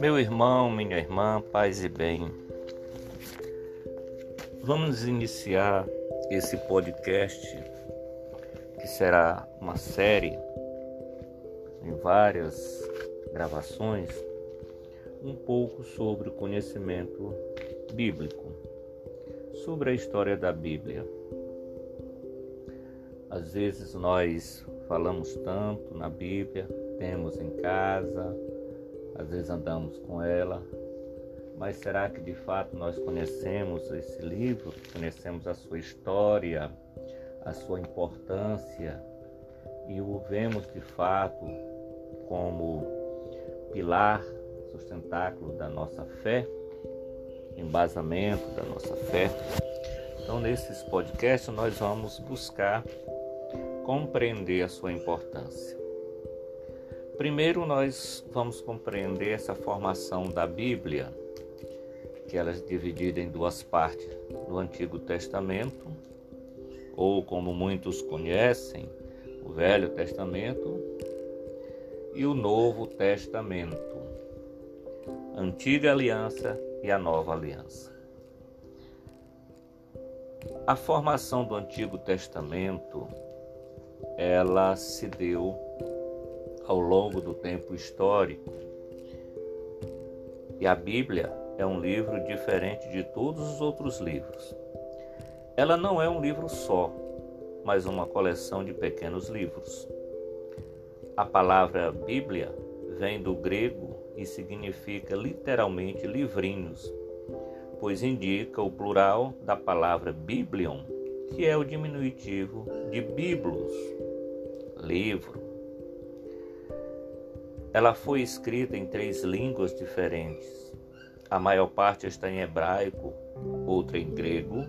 Meu irmão, minha irmã, paz e bem. Vamos iniciar esse podcast que será uma série em várias gravações um pouco sobre o conhecimento bíblico, sobre a história da Bíblia. Às vezes nós falamos tanto na Bíblia, temos em casa, às vezes andamos com ela, mas será que de fato nós conhecemos esse livro? Conhecemos a sua história, a sua importância e o vemos de fato como pilar, sustentáculo da nossa fé, embasamento da nossa fé? Então, nesses podcasts, nós vamos buscar compreender a sua importância. Primeiro, nós vamos compreender essa formação da Bíblia, que ela é dividida em duas partes: do Antigo Testamento, ou como muitos conhecem, o Velho Testamento, e o Novo Testamento, Antiga Aliança e a Nova Aliança. A formação do Antigo Testamento, ela se deu ao longo do tempo histórico. E a Bíblia é um livro diferente de todos os outros livros. Ela não é um livro só, mas uma coleção de pequenos livros. A palavra Bíblia vem do grego e significa literalmente livrinhos, pois indica o plural da palavra biblion, que é o diminutivo de biblos, livro. Ela foi escrita em três línguas diferentes. A maior parte está em hebraico, outra em grego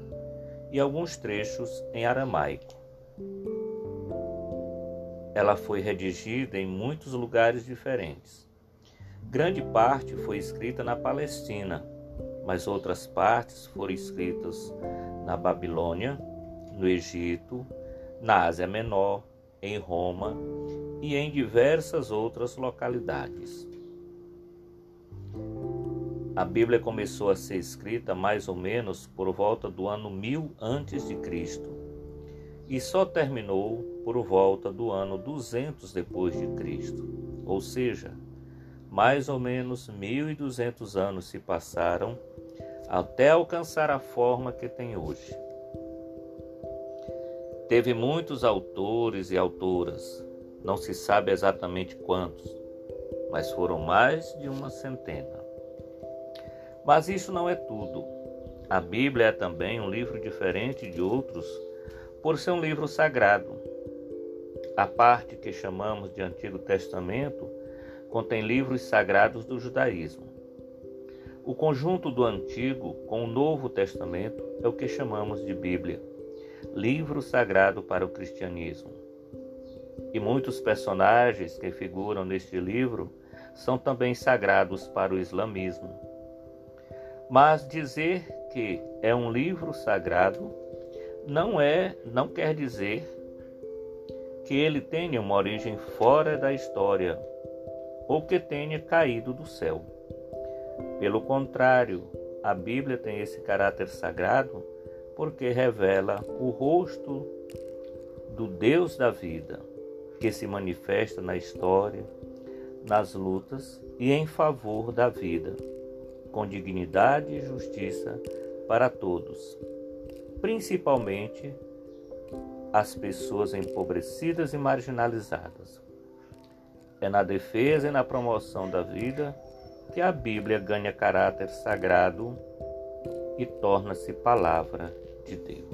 e alguns trechos em aramaico. Ela foi redigida em muitos lugares diferentes. Grande parte foi escrita na Palestina, mas outras partes foram escritas na Babilônia, no Egito, na Ásia Menor, em Roma e em diversas outras localidades. A Bíblia começou a ser escrita mais ou menos por volta do ano 1000 antes de Cristo e só terminou por volta do ano 200 depois de Cristo. Ou seja, mais ou menos 1200 anos se passaram até alcançar a forma que tem hoje. Teve muitos autores e autoras, não se sabe exatamente quantos, mas foram mais de uma centena. Mas isso não é tudo. A Bíblia é também um livro diferente de outros por ser um livro sagrado. A parte que chamamos de Antigo Testamento contém livros sagrados do judaísmo. O conjunto do Antigo com o Novo Testamento é o que chamamos de Bíblia livro sagrado para o cristianismo. E muitos personagens que figuram neste livro são também sagrados para o islamismo. Mas dizer que é um livro sagrado não é, não quer dizer que ele tenha uma origem fora da história ou que tenha caído do céu. Pelo contrário, a Bíblia tem esse caráter sagrado porque revela o rosto do Deus da vida, que se manifesta na história, nas lutas e em favor da vida, com dignidade e justiça para todos, principalmente as pessoas empobrecidas e marginalizadas. É na defesa e na promoção da vida que a Bíblia ganha caráter sagrado e torna-se palavra de Deus.